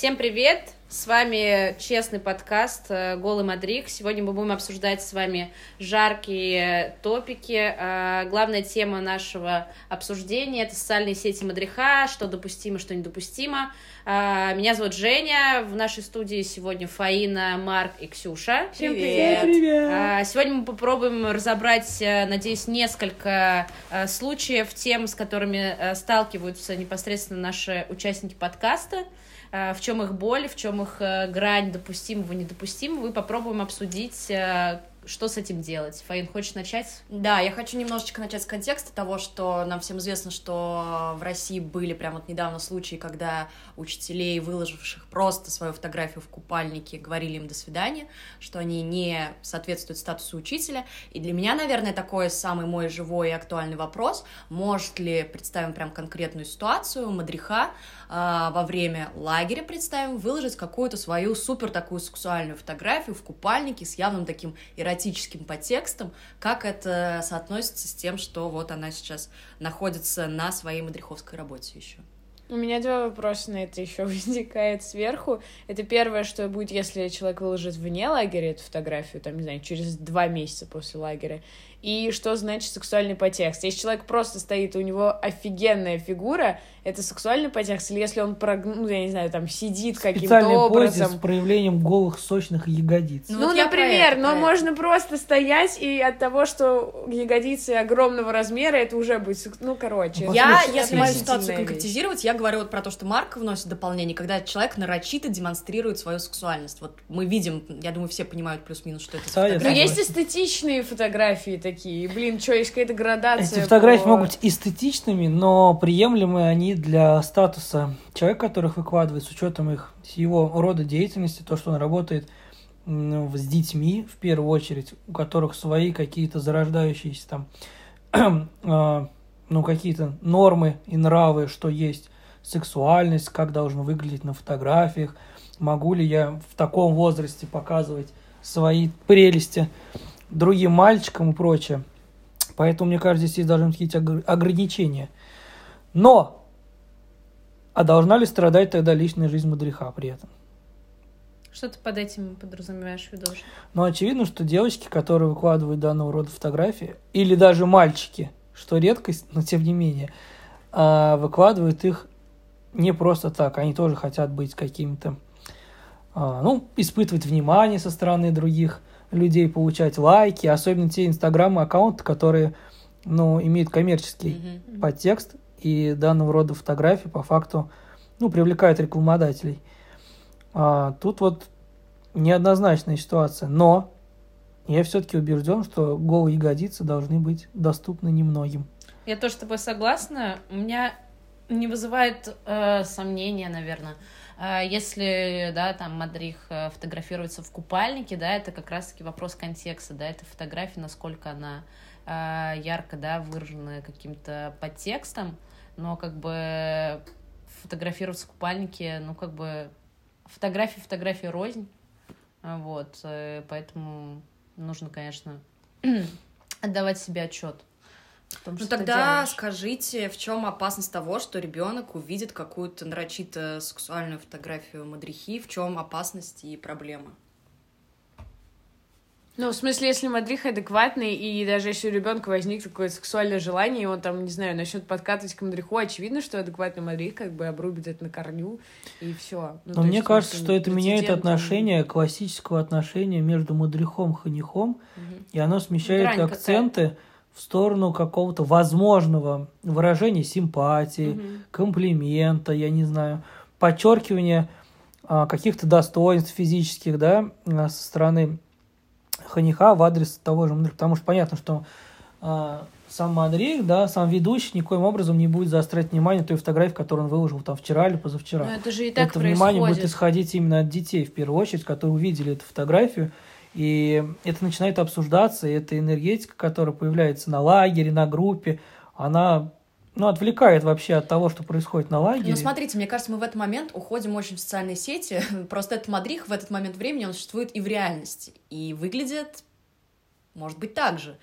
Всем привет! С вами честный подкаст э, «Голый Мадрик». Сегодня мы будем обсуждать с вами жаркие топики. Э, главная тема нашего обсуждения — это социальные сети Мадриха, что допустимо, что недопустимо. Э, меня зовут Женя. В нашей студии сегодня Фаина, Марк и Ксюша. Всем привет! привет. Сегодня мы попробуем разобрать, надеюсь, несколько случаев, тем, с которыми сталкиваются непосредственно наши участники подкаста. Э, в чем их боль, в чем их э, грань допустимого, недопустимого, и попробуем обсудить э, что с этим делать? Фаин, хочешь начать? Да, я хочу немножечко начать с контекста того, что нам всем известно, что в России были прямо вот недавно случаи, когда учителей, выложивших просто свою фотографию в купальнике, говорили им «до свидания», что они не соответствуют статусу учителя. И для меня, наверное, такой самый мой живой и актуальный вопрос, может ли, представим прям конкретную ситуацию, Мадриха э, во время лагеря, представим, выложить какую-то свою супер такую сексуальную фотографию в купальнике с явным таким эротическим подтекстом, как это соотносится с тем, что вот она сейчас находится на своей мадриховской работе еще. У меня два вопроса на это еще возникает сверху. Это первое, что будет, если человек выложит вне лагеря эту фотографию, там, не знаю, через два месяца после лагеря и что значит сексуальный подтекст. Если человек просто стоит, у него офигенная фигура, это сексуальный подтекст, или если он, прог... ну, я не знаю, там, сидит каким-то образом... позе с проявлением голых, сочных ягодиц. Ну, ну вот например, но можно просто стоять, и от того, что ягодицы огромного размера, это уже будет, ну, короче. Ну, я, если мою ситуацию конкретизировать, я говорю вот про то, что Марк вносит дополнение, когда человек нарочито демонстрирует свою сексуальность. Вот мы видим, я думаю, все понимают плюс-минус, что это Но есть эстетичные фотографии, такие. Блин, что, есть какая-то градация? Эти фотографии по... могут быть эстетичными, но приемлемы они для статуса человека, которых выкладывает, с учетом их его рода деятельности, то, что он работает с детьми, в первую очередь, у которых свои какие-то зарождающиеся там, э, ну, какие-то нормы и нравы, что есть сексуальность, как должно выглядеть на фотографиях, могу ли я в таком возрасте показывать свои прелести другим мальчикам и прочее. Поэтому, мне кажется, здесь должны быть какие-то ограничения. Но! А должна ли страдать тогда личная жизнь мудреха при этом? Что ты под этим подразумеваешь в виду? Ну, очевидно, что девочки, которые выкладывают данного рода фотографии, или даже мальчики, что редкость, но тем не менее, а, выкладывают их не просто так. Они тоже хотят быть какими-то, а, ну, испытывать внимание со стороны других людей получать лайки, особенно те инстаграмы аккаунты, которые ну, имеют коммерческий mm-hmm. подтекст, и данного рода фотографии по факту ну, привлекают рекламодателей. А, тут вот неоднозначная ситуация, но я все-таки убежден, что голые ягодицы должны быть доступны немногим. Я тоже с тобой согласна. У меня не вызывает э, сомнения, наверное, если, да, там Мадрих э, фотографируется в купальнике, да, это как раз-таки вопрос контекста, да, это фотография, насколько она а, ярко, да, выражена каким-то подтекстом, но как бы фотографироваться в купальнике, ну, как бы фотографии, фотографии рознь, вот, э, поэтому нужно, конечно, отдавать себе отчет том, ну тогда делаешь. скажите, в чем опасность того, что ребенок увидит какую-то нарочито сексуальную фотографию мадрихи, в чем опасность и проблема? Ну, в смысле, если мадрих адекватный, и даже если у ребенка возникнет какое-то сексуальное желание, и он там, не знаю, начнет подкатывать к мадриху, очевидно, что адекватный мадрих как бы обрубит это на корню, и все. Ну, Но мне есть, кажется, что это меняет отношение, классического отношения между мадрихом и ханихом, угу. и оно смещает Грань акценты. Какая в сторону какого-то возможного выражения симпатии, угу. комплимента, я не знаю, подчеркивания а, каких-то достоинств физических, да, а, со стороны ханиха в адрес того же Мадрих. Потому что понятно, что а, сам Мадрих, да, сам ведущий никоим образом не будет заострять внимание той фотографии, которую он выложил там вчера или позавчера. Но это же и так Это происходит. внимание будет исходить именно от детей, в первую очередь, которые увидели эту фотографию, и это начинает обсуждаться, и эта энергетика, которая появляется на лагере, на группе, она ну, отвлекает вообще от того, что происходит на лагере. Ну, смотрите, мне кажется, мы в этот момент уходим очень в социальные сети. Просто этот мадрих в этот момент времени, он существует и в реальности. И выглядит, может быть, так же.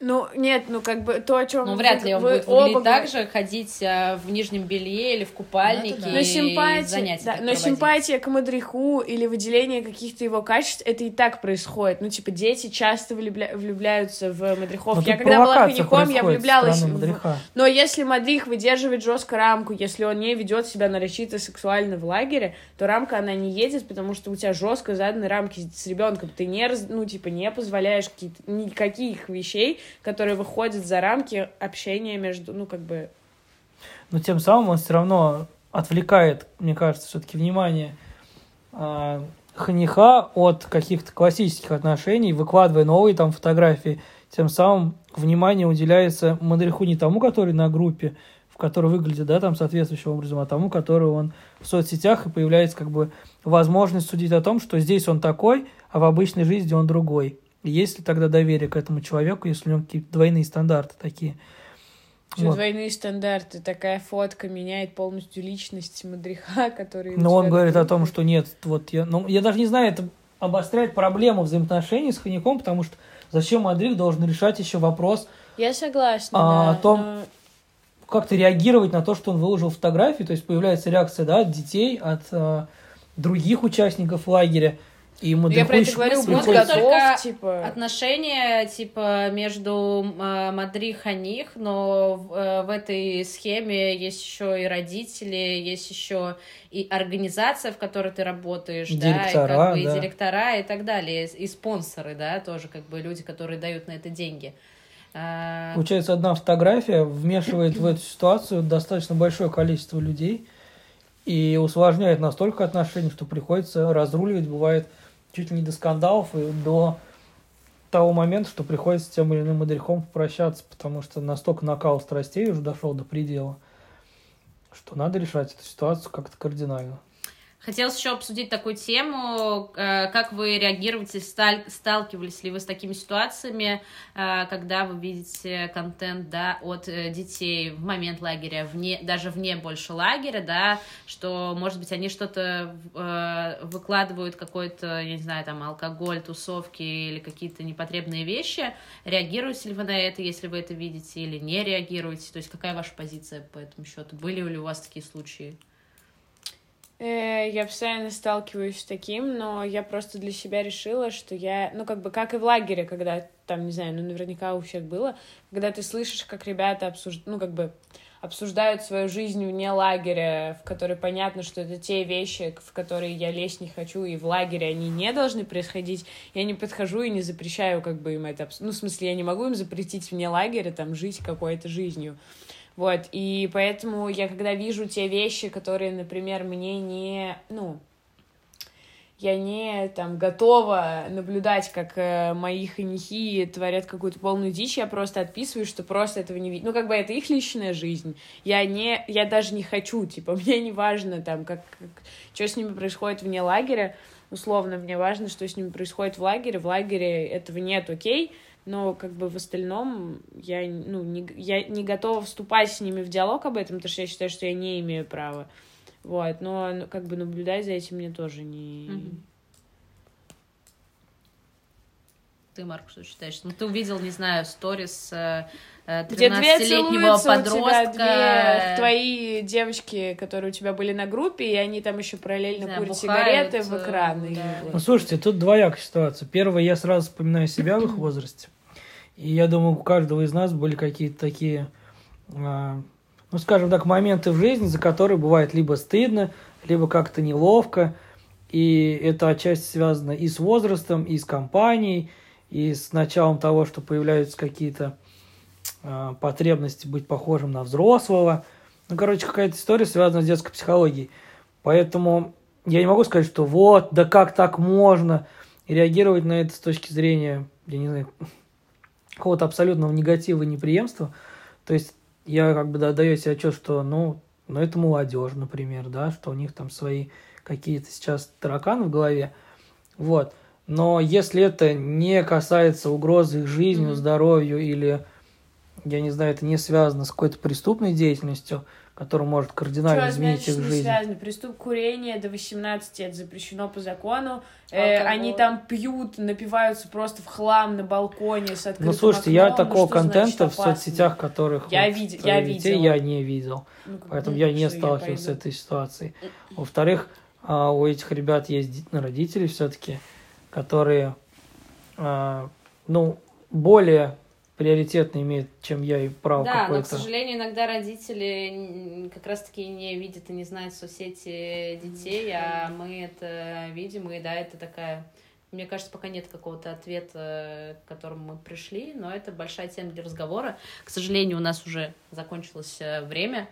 Ну, нет, ну, как бы то, о чем Ну, вряд ли он вы будет выглядеть оба так же, ходить а, в нижнем белье или в купальнике Ну, да. Но и симпатия, занятия да, так но проводить. симпатия к Мадриху или выделение каких-то его качеств, это и так происходит. Ну, типа, дети часто влюбля- влюбляются в Мадрихов. Но я тут когда была коньяком, я влюблялась в... Но если Мадрих выдерживает жестко рамку, если он не ведет себя нарочито сексуально в лагере, то рамка, она не едет, потому что у тебя жестко заданы рамки с ребенком. Ты не, раз- ну, типа, не позволяешь какие-то, никаких вещей, которые выходят за рамки общения между, ну, как бы, Но тем самым он все равно отвлекает, мне кажется, все-таки внимание а, ханиха от каких-то классических отношений, выкладывая новые там фотографии. Тем самым внимание уделяется Мадриху не тому, который на группе, в которой выглядит, да, там соответствующим образом, а тому, который он в соцсетях, и появляется как бы возможность судить о том, что здесь он такой, а в обычной жизни он другой. Есть ли тогда доверие к этому человеку, если у него какие-то двойные стандарты такие? Что Вот. двойные стандарты, такая фотка меняет полностью личность Мадриха, который... Но он говорит о том, что нет, вот я, ну, я даже не знаю, это обостряет проблему взаимоотношений с Ханяком, потому что зачем Мадрих должен решать еще вопрос, Я согласна, А, да, о том, но- как-то реагировать на то, что он выложил фотографии, то есть появляется реакция, да, от детей, от э, других участников лагеря, и Ну, Я про это говорю, приходится- готов, только типа... Отношения, типа, между э, Мадри и Ханих, но в, э, в этой схеме есть еще и родители, есть еще и организация, в которой ты работаешь, да, и, Директора, как бы, и да. директора и так далее, и спонсоры, да, тоже как бы люди, которые дают на это деньги. А, Получается, одна фотография вмешивает в эту ситуацию достаточно большое количество людей и усложняет настолько отношения, что приходится разруливать, бывает, чуть ли не до скандалов и до того момента, что приходится с тем или иным мудрецом попрощаться, потому что настолько накал страстей уже дошел до предела, что надо решать эту ситуацию как-то кардинально. Хотелось еще обсудить такую тему, э, как вы реагируете, сталкивались ли вы с такими ситуациями, э, когда вы видите контент, да, от э, детей в момент лагеря, вне, даже вне больше лагеря, да, что, может быть, они что-то выкладывают, какой-то, я не знаю, там, алкоголь, тусовки или какие-то непотребные вещи, реагируете ли вы на это, если вы это видите, или не реагируете, то есть какая ваша позиция по этому счету, были ли у вас такие случаи? Э, Я постоянно сталкиваюсь с таким, но я просто для себя решила, что я, ну, как бы, как и в лагере, когда там, не знаю, ну, наверняка у всех было, когда ты слышишь, как ребята обсуждают, ну, как бы, обсуждают свою жизнь вне лагеря, в которой понятно, что это те вещи, в которые я лезть не хочу, и в лагере они не должны происходить, я не подхожу и не запрещаю, как бы, им это, обс- ну, в смысле, я не могу им запретить вне лагеря, там, жить какой-то жизнью, вот, и поэтому я, когда вижу те вещи, которые, например, мне не, ну, я не там готова наблюдать, как э, мои ханихи творят какую-то полную дичь, я просто отписываю, что просто этого не видно. Ну, как бы это их личная жизнь. Я не, я даже не хочу, типа, мне не важно там, как, как что с ними происходит вне лагеря. Условно, мне важно, что с ними происходит в лагере. В лагере этого нет, окей. Но как бы в остальном я, ну, не, я не готова вступать с ними в диалог об этом, потому что я считаю, что я не имею права. Вот, но ну, как бы наблюдать за этим мне тоже не... Ты, Марк, что считаешь? Ну, ты увидел, не знаю, сторис э, э, Где две 13-летнего целуются у тебя, подростка. две твои девочки, которые у тебя были на группе, и они там еще параллельно знаю, курят бухают, сигареты в э, экран. и да. Ну, слушайте, тут двоякая ситуация. Первое, я сразу вспоминаю себя в их возрасте. И я думаю, у каждого из нас были какие-то такие, а, ну, скажем так, моменты в жизни, за которые бывает либо стыдно, либо как-то неловко. И это отчасти связано и с возрастом, и с компанией, и с началом того, что появляются какие-то а, потребности быть похожим на взрослого. Ну, короче, какая-то история связана с детской психологией. Поэтому я не могу сказать, что вот, да как так можно, и реагировать на это с точки зрения, я не знаю, какого-то абсолютного негатива и неприемства. То есть я как бы да, даю себе отчет, что, ну, ну, это молодежь, например, да, что у них там свои какие-то сейчас тараканы в голове. Вот. Но если это не касается угрозы их жизни, Мгм. здоровью или, я не знаю, это не связано с какой-то преступной деятельностью, который может кардинально изменить значит их жизнь. связано? Приступ курения до 18 это запрещено по закону. Э, они там пьют, напиваются просто в хлам на балконе с открытым Ну, слушайте, я окном. Ну, такого значит контента в опасно? соцсетях, которых Я вот про я детей, видела. я не видел. Ну, Поэтому бы, я не сталкивался с этой ситуацией. Во-вторых, а, у этих ребят есть ну, родители все-таки, которые, а, ну, более приоритетно имеют, чем я и право Да, но, к какое-то. сожалению, иногда родители как раз-таки не видят и не знают соцсети детей, а мы это видим, и да, это такая... Мне кажется, пока нет какого-то ответа, к которому мы пришли, но это большая тема для разговора. К сожалению, у нас уже закончилось э, время.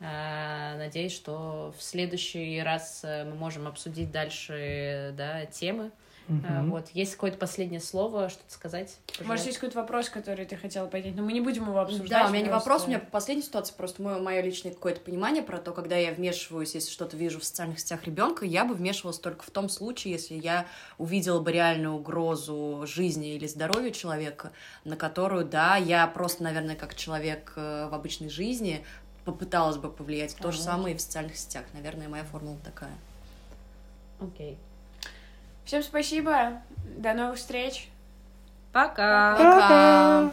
Э, Надеюсь, что в следующий раз э, мы можем обсудить дальше да, темы. Мгм. Вот. Есть какое-то последнее слово, что-то сказать? Может, Пожелать? есть какой-то вопрос, который ты хотела поднять, но мы не будем его обсуждать. Да, у меня не просто- вопрос, у меня последняя ситуация, просто мое, личное какое-то понимание про то, когда я вмешиваюсь, если что-то вижу в социальных сетях ребенка, я бы вмешивалась только в том случае, если я увидела бы реальную угрозу жизни или здоровью человека, на которую, да, я просто, наверное, как человек э, в обычной жизни попыталась бы повлиять. То же самое и в социальных сетях. Наверное, моя формула такая. Окей. Всем спасибо, до новых встреч. Пока! Пока!